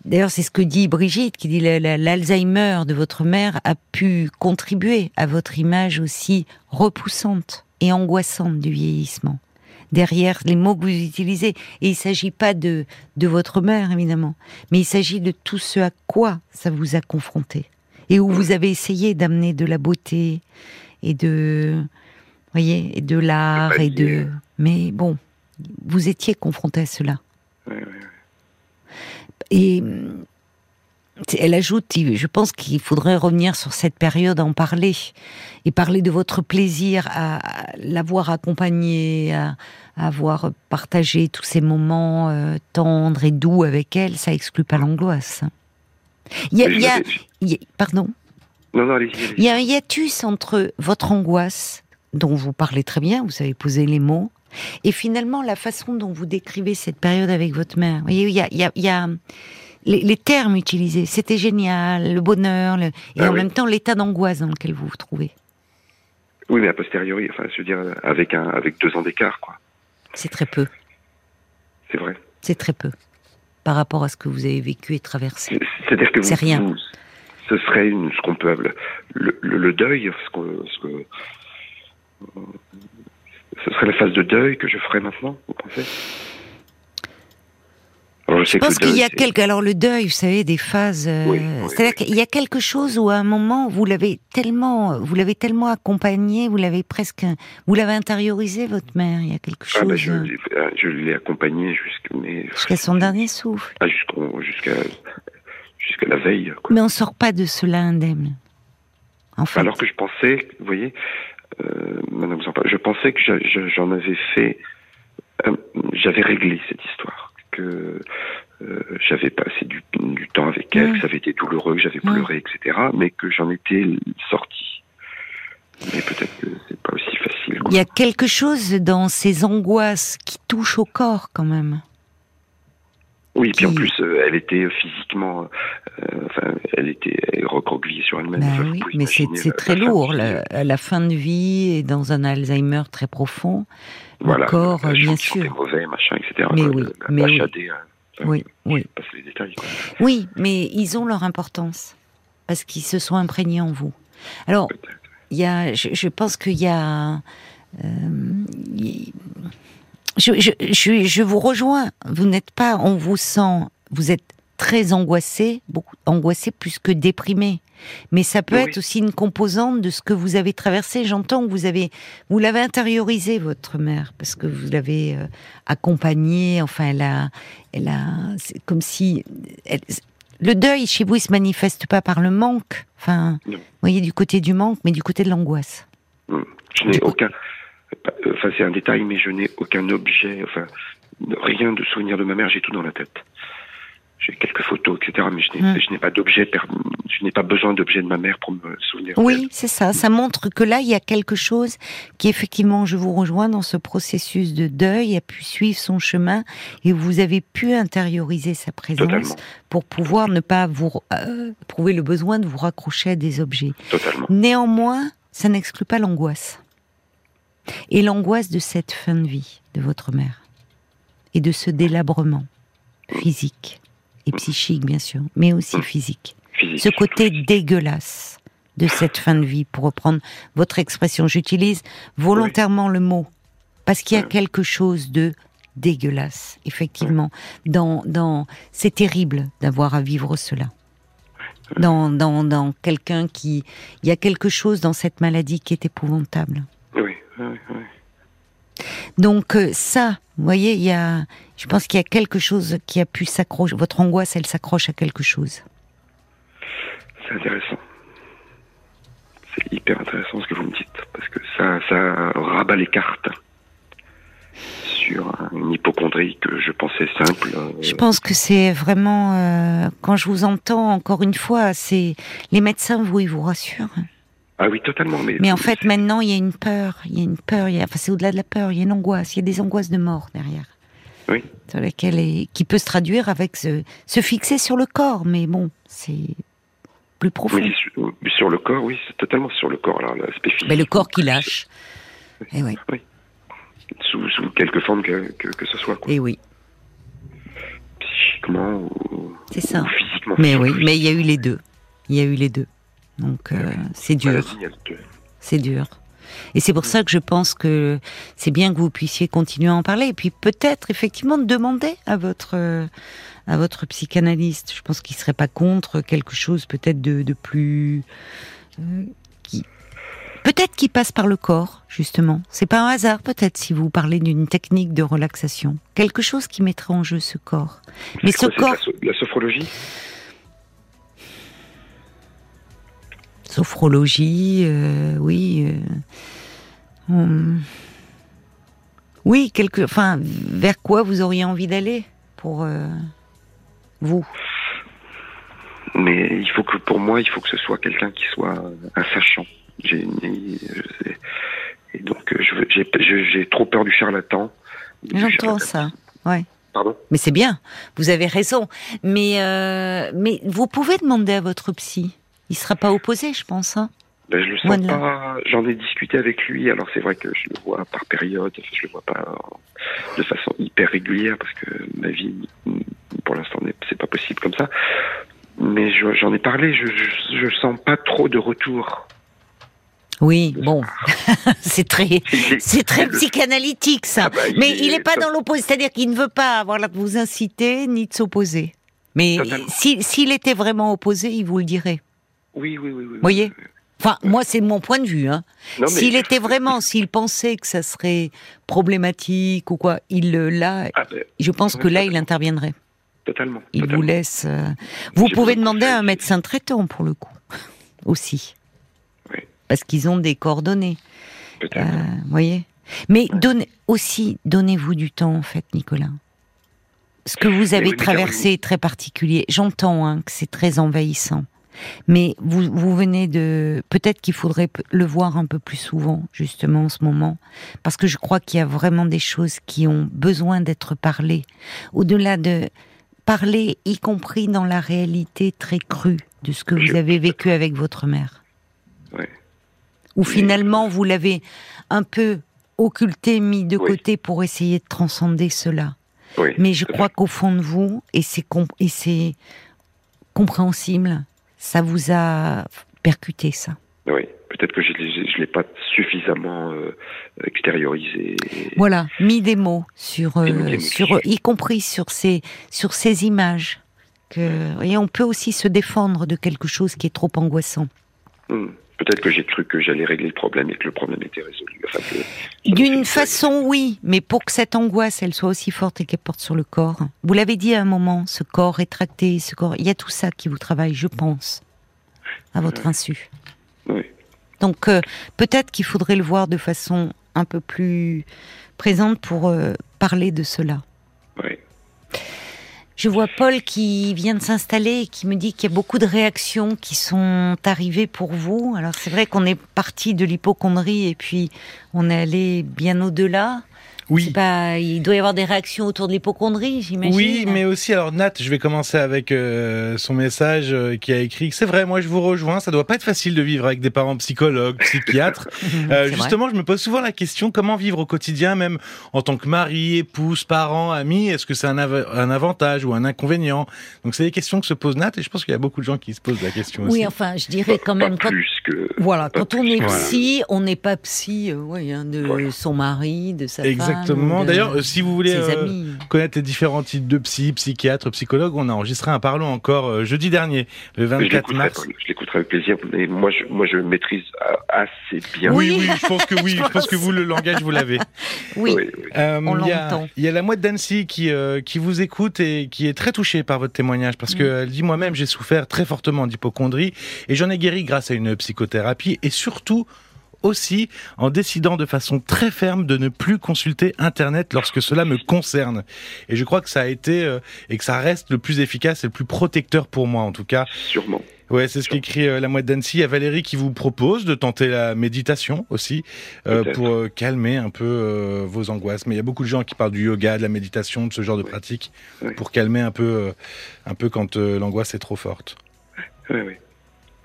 D'ailleurs, c'est ce que dit Brigitte, qui dit la- la- l'Alzheimer de votre mère a pu contribuer à votre image aussi repoussante et angoissante du vieillissement. Derrière les mots que vous utilisez, et il ne s'agit pas de, de votre mère, évidemment, mais il s'agit de tout ce à quoi ça vous a confronté, et où vous avez essayé d'amener de la beauté, et de, voyez, et de l'art, et de... Mais bon, vous étiez confronté à cela. Ouais, ouais. Et hum, elle ajoute, je pense qu'il faudrait revenir sur cette période, en parler, et parler de votre plaisir à, l'avoir accompagnée, à, avoir partagé tous ces moments euh, tendres et doux avec elle, ça exclut pas l'angoisse. Il y a, Mais il y a- je- il y a- pardon? Non, non. Il y a un hiatus entre votre angoisse, dont vous parlez très bien, vous avez posé les mots, et finalement la façon dont vous décrivez cette période avec votre mère. Vous voyez, y a- il y a les, les termes utilisés, c'était génial, le bonheur, le- et Ah en oui. même temps l'état d'angoisse dans lequel vous vous trouvez. Oui, mais a posteriori, enfin, je veux dire, avec, un, avec deux ans d'écart, quoi. C'est très peu, C'est vrai. c'est très peu, par rapport à ce que vous avez vécu et traversé. C'est- C'est-à-dire que vous, rien. vous- ce serait une, ce qu'on peut le, le, le deuil, ce, ce que, ce serait la phase de deuil que je ferais maintenant, vous pensez? Alors, je, sais Je pense qu'il y a quelque, alors le deuil, vous savez, des phases. euh, Oui, oui, C'est-à-dire oui. qu'il y a quelque chose où à un moment vous l'avez tellement, vous l'avez tellement accompagné, vous l'avez presque, vous l'avez intériorisé votre mère. Il y a quelque c'est- ah, chose bah, je, euh, l'ai- ah, je l'ai accompagné jusqu'à son dernier souffle. ah, jusqu'à jusqu'à la veille. Quoi. Mais on sort pas de cela indemne. En fait, Alors que je pensais, vous voyez, euh, parlez, je pensais que j'en avais fait, euh, j'avais réglé cette histoire, que euh, j'avais passé du, du temps avec elle, que ça avait été douloureux, que j'avais pleuré, etc., mais que j'en étais sorti. Mais peut-être que c'est pas aussi facile. quoi. il y a quelque chose dans ces angoisses qui touchent au corps quand même. Oui, puis en plus, euh, elle était physiquement, euh, enfin, elle était recroquevillée sur elle-même. Enfin, vous oui, mais c'est très lourd. qui- La, fin de vie et dans un Alzheimer très profond. Voilà, le corps, la euh, bien sûr. mauvais, machin, etc. Mais oui, la- mais oui. Euh, enfin, Oui, oui. Les détails. Oui, mais ils ont leur importance parce qu'ils se sont imprégnés en vous. Alors, il y a, je, je pense qu'il y a, euh, je, je, je, je vous rejoins. Vous n'êtes pas, on vous sent, vous êtes très angoissé, beaucoup angoissé plus que déprimé. Mais ça peut Oui. être aussi une composante de ce que vous avez traversé. J'entends que vous avez, vous l'avez intériorisé votre mère parce que vous l'avez euh, accompagnée. Enfin, elle a, elle a, c'est comme si elle- le deuil chez vous, il se manifeste pas par le manque. Enfin, Non. vous voyez du côté du manque, mais du côté de l'angoisse. Hum. Je n'ai coup- aucun. Enfin, c'est un détail, mais je n'ai aucun objet, enfin, rien de souvenir de ma mère, j'ai tout dans la tête. J'ai quelques photos, etc., mais je n'ai Hum. je n'ai pas d'objet, je n'ai pas besoin d'objet de ma mère pour me souvenir. Oui, c'est ça. Ça montre que là, il y a quelque chose qui, effectivement, je vous rejoins dans ce processus de deuil, a pu suivre son chemin et vous avez pu intérioriser sa présence Totalement, pour pouvoir ne pas vous euh, prouver le besoin de vous raccrocher à des objets. totalement. Néanmoins, ça n'exclut pas l'angoisse. Et l'angoisse de cette fin de vie de votre mère. Et de ce délabrement physique et psychique, bien sûr, mais aussi physique. Physique. Ce côté dégueulasse de cette fin de vie, pour reprendre votre expression. J'utilise volontairement le mot, parce qu'il y a quelque chose de dégueulasse, effectivement. Dans, dans, c'est terrible d'avoir à vivre cela. Dans, dans, dans quelqu'un qui, il y a quelque chose dans cette maladie qui est épouvantable. Donc euh, ça, vous voyez, il y a, je pense qu'il y a quelque chose qui a pu s'accrocher. Votre angoisse, elle s'accroche à quelque chose. C'est intéressant. C'est hyper intéressant ce que vous me dites, parce que ça, ça rabat les cartes sur une hypochondrie que je pensais simple. euh, Je pense que c'est vraiment, euh, quand je vous entends encore une fois, c'est les médecins, vous, ils vous rassurent. Ah oui, totalement. Mais, Mais en fait, maintenant, il y a une peur, il y a une peur, il y a, enfin, c'est au-delà de la peur, il y a une angoisse, il y a des angoisses de mort derrière. Oui. Sur laquelle est- qui peut se traduire avec se, se fixer sur le corps, mais bon, c'est plus profond. Oui, sur, sur le corps, oui, c'est totalement sur le corps, là, l'aspect physique. Mais le corps qui lâche. Et oui, Sous, sous quelque forme que, que, que ce soit. Quoi. et oui. psychologiquement ou, C'est ça. ou physiquement. Mais oui, mais il y a eu les deux. Il y a eu les deux. Donc euh, c'est dur, c'est dur. Et c'est pour ça que je pense que c'est bien que vous puissiez continuer à en parler. Et puis peut-être effectivement de demander à votre euh, à votre psychanalyste. Je pense qu'il serait pas contre quelque chose peut-être de, de plus euh, qui peut-être qui passe par le corps justement. C'est pas un hasard peut-être si vous parlez d'une technique de relaxation, quelque chose qui mettrait en jeu ce corps. Mais ce corps la, so- de la sophrologie? Sophrologie, euh, oui. euh, hum, oui, quelque, enfin, vers quoi vous auriez envie d'aller pour euh, vous? Mais il faut que, pour moi, il faut que ce soit quelqu'un qui soit un sachant. J'ai, une- je sais. Et donc, j'ai, trop peur du charlatan. J'entends ça. Ouais. Pardon? Mais c'est bien, vous avez raison. Mais, euh, mais vous pouvez demander à votre psy? Il sera pas opposé, je pense. Hein ben, Je le sens pas. J'en ai discuté avec lui. Alors, c'est vrai que je le vois par période. Je le vois pas de façon hyper régulière parce que ma vie, pour l'instant, n'est- c'est pas possible comme ça. Mais je- j'en ai parlé. Je, je, je sens pas trop de retour. oui, bon, c'est très, c'est très psychanalytique ça. Ah bah, il mais est- il n'est pas ça- dans l'opposé, c'est-à-dire qu'il ne veut pas avoir là de vous inciter ni de s'opposer. Mais si- s'il était vraiment opposé, il vous le dirait. Oui, oui, oui. oui. Voyez Enfin, moi, c'est mon point de vue. Hein. Mais- S'il était vraiment, s'il pensait que ça serait problématique ou quoi, il là, Ah, ben, je pense que là, il interviendrait. totalement. Il vous laisse. euh, Vous pouvez demander à un médecin traitant pour le coup, aussi, Oui, parce qu'ils ont des coordonnées. peut-être. Euh, voyez. Mais Ouais. donnez aussi, donnez-vous du temps en fait, Nicolas. Ce que vous avez mais traversé est très particulier. J'entends hein, que c'est très envahissant. Mais vous, vous venez de... Peut-être qu'il faudrait le voir un peu plus souvent, justement, en ce moment. Parce que je crois qu'il y a vraiment des choses qui ont besoin d'être parlées. Au-delà de parler, y compris dans la réalité très crue de ce que vous avez vécu avec votre mère. Ouais. Où finalement, vous l'avez un peu occulté, mis de Oui. côté pour essayer de transcender cela. Oui. Mais je crois qu'au fond de vous, et c'est com- et c'est compréhensible, ça vous a percuté ça? Oui. Peut-être que je ne l'ai pas suffisamment euh, extériorisé. Voilà, mis des mots sur, euh, Mis des mots sur, y compris sur ces, sur ces images. Que, et on peut aussi se défendre de quelque chose qui est trop angoissant. Hmm. Peut-être que j'ai cru que j'allais régler le problème et que le problème était résolu. Enfin, D'une façon, oui, mais pour que cette angoisse, elle soit aussi forte et qu'elle porte sur le corps. Vous l'avez dit à un moment, ce corps rétracté, ce corps, il y a tout ça qui vous travaille, je pense, à votre insu. Oui. Donc euh, peut-être qu'il faudrait le voir de façon un peu plus présente pour euh, parler de cela. Je vois Paul qui vient de s'installer et qui me dit qu'il y a beaucoup de réactions qui sont arrivées pour vous. Alors c'est vrai qu'on est parti de l'hypochondrie et puis on est allé bien au-delà. Oui. C'est Pas, il doit y avoir des réactions autour de l'hypochondrie, j'imagine. Oui, mais aussi, alors Nat, je vais commencer avec euh, son message euh, qui a écrit que c'est vrai, moi je vous rejoins, ça doit pas être facile de vivre avec des parents psychologues, psychiatres. Euh, C'est vrai. justement, je me pose souvent la question comment vivre au quotidien, même en tant que mari, épouse, parent, ami, est-ce que c'est un, av- un avantage ou un inconvénient? Donc c'est des questions que se pose Nat et je pense qu'il y a beaucoup de gens qui se posent la question aussi. Oui, enfin, je dirais quand Pas même quand plus que. Voilà, Pas quand on est Voilà. psy, on n'est pas psy euh, ouais, hein, de Voilà. son mari, de sa femme. Exactement. de D'ailleurs, euh, si vous voulez euh, connaître les différents types de psy, psychiatres, psychologues, on a enregistré un parlons encore euh, jeudi dernier, le Mais je 24 l'écouterai, mars. je l'écouterai avec plaisir. Mais moi, je, moi, je maîtrise assez bien. Oui. Oui, je pense que oui, Je je pense que vous, le langage, vous l'avez. Oui, Oui, oui. Euh, On il y a- l'entend. Il y a la mouette d'Annecy qui, euh, qui vous écoute et qui est très touchée par votre témoignage parce Mm. qu'elle dit moi-même j'ai souffert très fortement d'hypochondrie et j'en ai guéri grâce à une psychothérapie et surtout aussi en décidant de façon très ferme de ne plus consulter Internet lorsque cela me concerne. Et je crois que ça a été euh, et que ça reste le plus efficace et le plus protecteur pour moi en tout cas. Sûrement. Ouais, c'est ce qu'écrit euh, la mouette d'Annecy. Il y a Valérie qui vous propose de tenter la méditation aussi euh, pour euh, calmer un peu vos angoisses. Mais il y a beaucoup de gens qui parlent du yoga, de la méditation, de ce genre de Ouais. pratique Ouais. pour calmer un peu, un peu quand l'angoisse est trop forte. Oui, oui.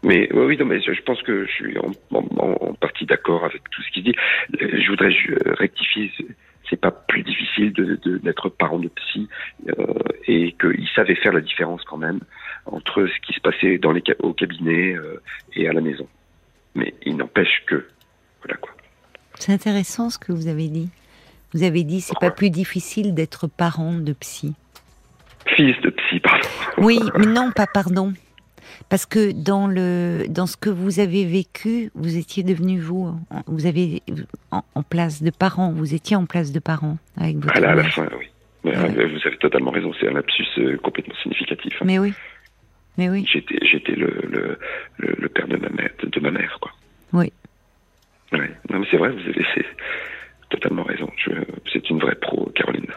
Mais oui, non, mais je, je pense que je suis en, en- en partie d'accord avec tout ce qu'il dit. Euh, Je voudrais euh, rectifier. c'est- pas plus difficile de d'être parent de psy euh, et qu'il savait faire la différence quand même entre ce qui se passait dans les au cabinet euh, et à la maison. Mais il n'empêche que voilà quoi. C'est intéressant ce que vous avez dit. Vous avez dit c'est pas plus difficile d'être parent de psy. Fils de psy, pardon. Oui, mais non, pas pardon. Parce que dans le dans ce que vous avez vécu, vous étiez devenu vous, vous avez en, place de parents, vous étiez en place de parents avec votre. À la, fin, oui. Vous avez totalement raison, c'est un lapsus euh, complètement significatif. Mais oui, mais oui. J'étais j'étais le, le, le, père de ma mère, de, ma mère, quoi. Oui. Oui. Non mais c'est vrai, vous avez totalement raison. C'est une vraie pro, Caroline.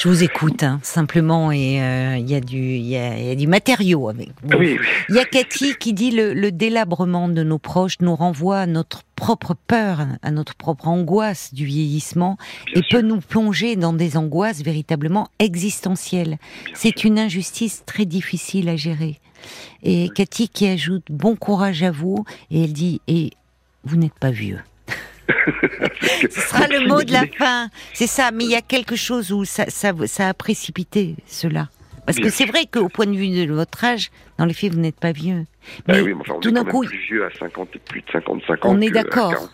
Je vous écoute, hein, simplement, et euh, il y, a du, y, a, du matériau avec vous. Oui, Il y a Cathy qui dit le, le délabrement de nos proches nous renvoie à notre propre peur, à notre propre angoisse du vieillissement, et peut nous plonger dans des angoisses véritablement existentielles. C'est une injustice très difficile à gérer. Et Cathy qui ajoute bon courage à vous, et elle dit et vous n'êtes pas vieux. Ce sera le mot de la fin. C'est ça, mais il y a quelque chose où ça, ça, ça a précipité cela. Parce que c'est vrai qu'au point de vue de votre âge, dans les faits, vous n'êtes pas vieux. Bah mais oui, mais enfin, on tout d'un coup, plus vieux à 50, plus de 55 ans. On est d'accord.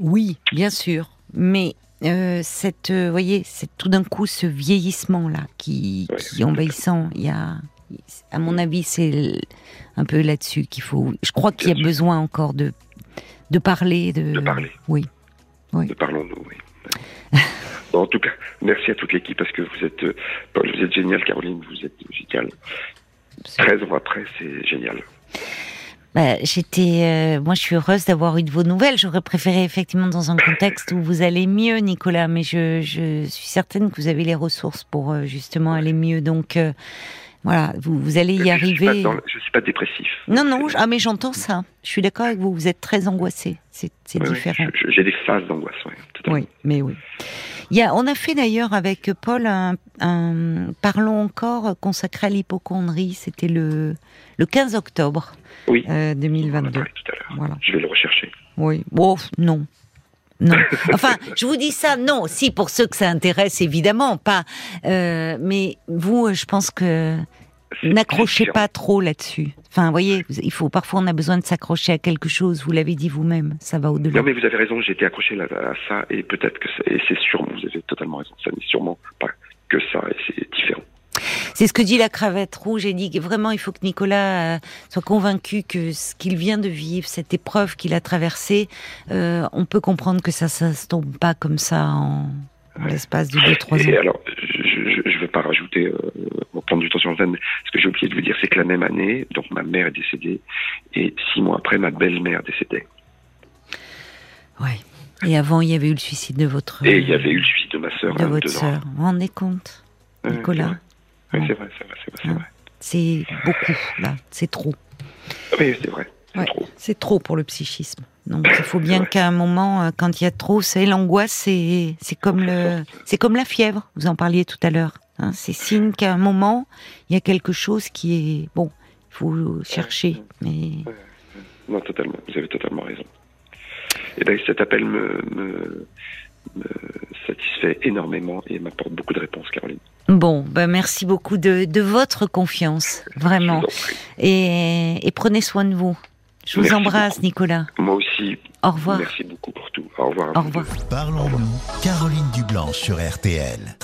Oui, bien sûr. Mais euh, cette, euh, voyez, c'est tout d'un coup ce vieillissement là qui, qui envahissant. Il y a, à mon avis, c'est un peu là-dessus qu'il faut. Je crois qu'il y a besoin encore de de parler. De, de parler. Oui. oui. De parlons-nous, oui. en tout cas, merci à toute l'équipe parce que vous êtes, euh, Paul, vous êtes génial, Caroline, vous êtes génial. 13 ans après, c'est génial. Bah, j'étais, euh, moi, je suis heureuse d'avoir eu de vos nouvelles. J'aurais préféré effectivement dans un contexte où vous allez mieux, Nicolas, mais je, je suis certaine que vous avez les ressources pour euh, justement aller mieux. Donc, voilà, vous, vous allez y arriver. Suis je suis pas dépressif. Non, non, ah, mais j'entends ça. Je suis d'accord avec vous. Vous êtes très angoissé. C'est différent. J'ai des phases d'angoisse, oui. Oui, mais oui. Il y a, on a fait d'ailleurs avec Paul un, Parlons encore consacré à l'hypochondrie. C'était le, le 15 octobre oui. 2022. Euh, voilà. Je vais le rechercher. Oui. Bon, non. Non. Enfin, je vous dis ça, non. Si, pour ceux que ça intéresse, évidemment, pas. Euh, mais vous, je pense que n'accrochez pas trop là-dessus. Enfin, vous voyez, il faut parfois on a besoin de s'accrocher à quelque chose. Vous l'avez dit vous-même, ça va au-delà. Non, mais vous avez raison. J'ai été accroché à ça et peut-être que c'est sûrement. Vous avez totalement raison. Ça n'est sûrement pas que ça et c'est différent. C'est ce que dit la cravate rouge. Et dit que vraiment, il faut que Nicolas euh, soit convaincu que ce qu'il vient de vivre, cette épreuve qu'il a traversée, euh, on peut comprendre que ça, ça se tombe pas comme ça en, l'espace de 2-3 ans. Alors, je ne veux pas rajouter, euh, prendre du temps sur le mais ce que j'ai oublié de vous dire, c'est que la même année, donc ma mère est décédée, et six mois après, ma belle-mère décédait. Oui. Et avant, il y avait eu le suicide de votre. Et il y avait eu le suicide de ma sœur. De votre sœur. Vous vous rendez compte, Nicolas oui, c'est vrai, c'est vrai, c'est vrai. C'est beaucoup, là, c'est trop. Oui, c'est vrai. C'est trop. C'est trop pour le psychisme. Donc il faut bien qu'à un moment, euh, quand il y a trop, c'est l'angoisse, c'est c'est comme le, c'est comme la fièvre. Vous en parliez tout à l'heure. Hein. c'est signe qu'à un moment, il y a quelque chose qui est bon. Il faut chercher, mais. Non, totalement. Vous avez totalement raison. Et bien, cet appel me, me, me satisfait énormément et m'apporte beaucoup de réponses, Caroline. Bon, ben merci beaucoup de, de votre confiance, vraiment. Et, et, prenez soin de vous. Je vous embrasse, Nicolas. Moi aussi. Au revoir. Merci beaucoup pour tout. Au revoir. Au revoir. Parlons-nous. Caroline Dublanche sur RTL.